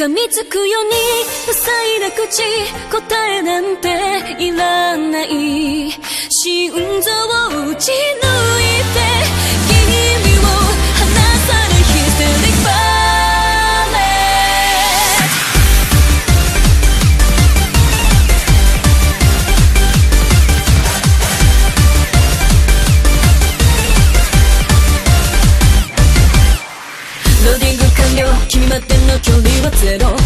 噛みつくように塞いだ口答えなんていらない。tiens donc.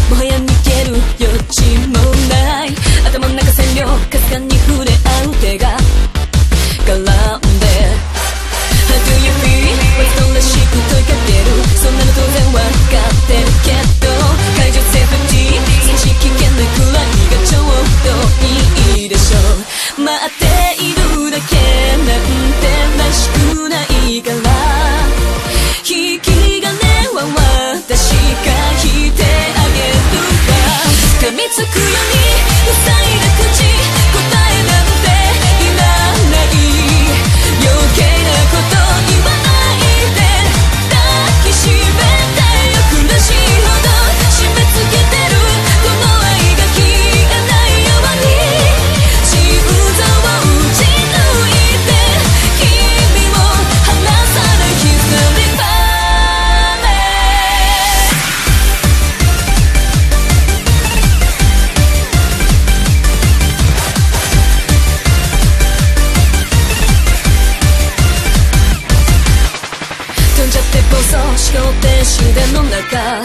自然の中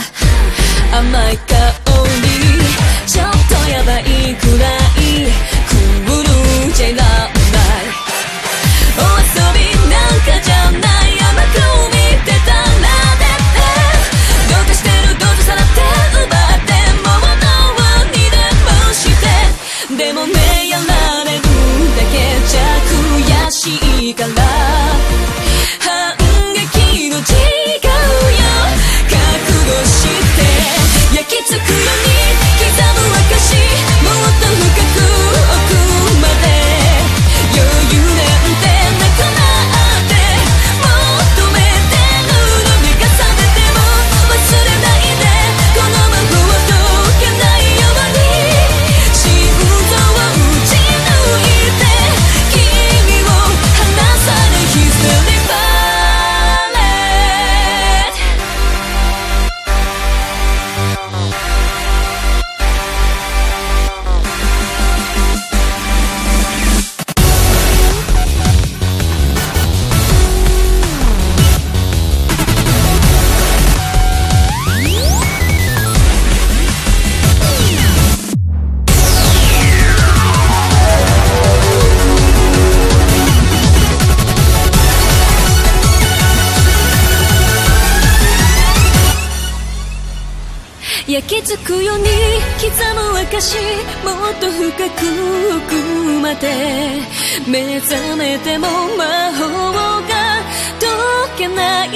甘い香りちょっとやばいくらいクールじゃいらない。お遊びなんかじゃない甘く見てたら出て。どうかしてるどうかさらって奪ってもうどう二度もして。でもねやられるだけじゃ悔しいから。きつくように刻む証もっと深く奥まで目覚めても魔法が解けない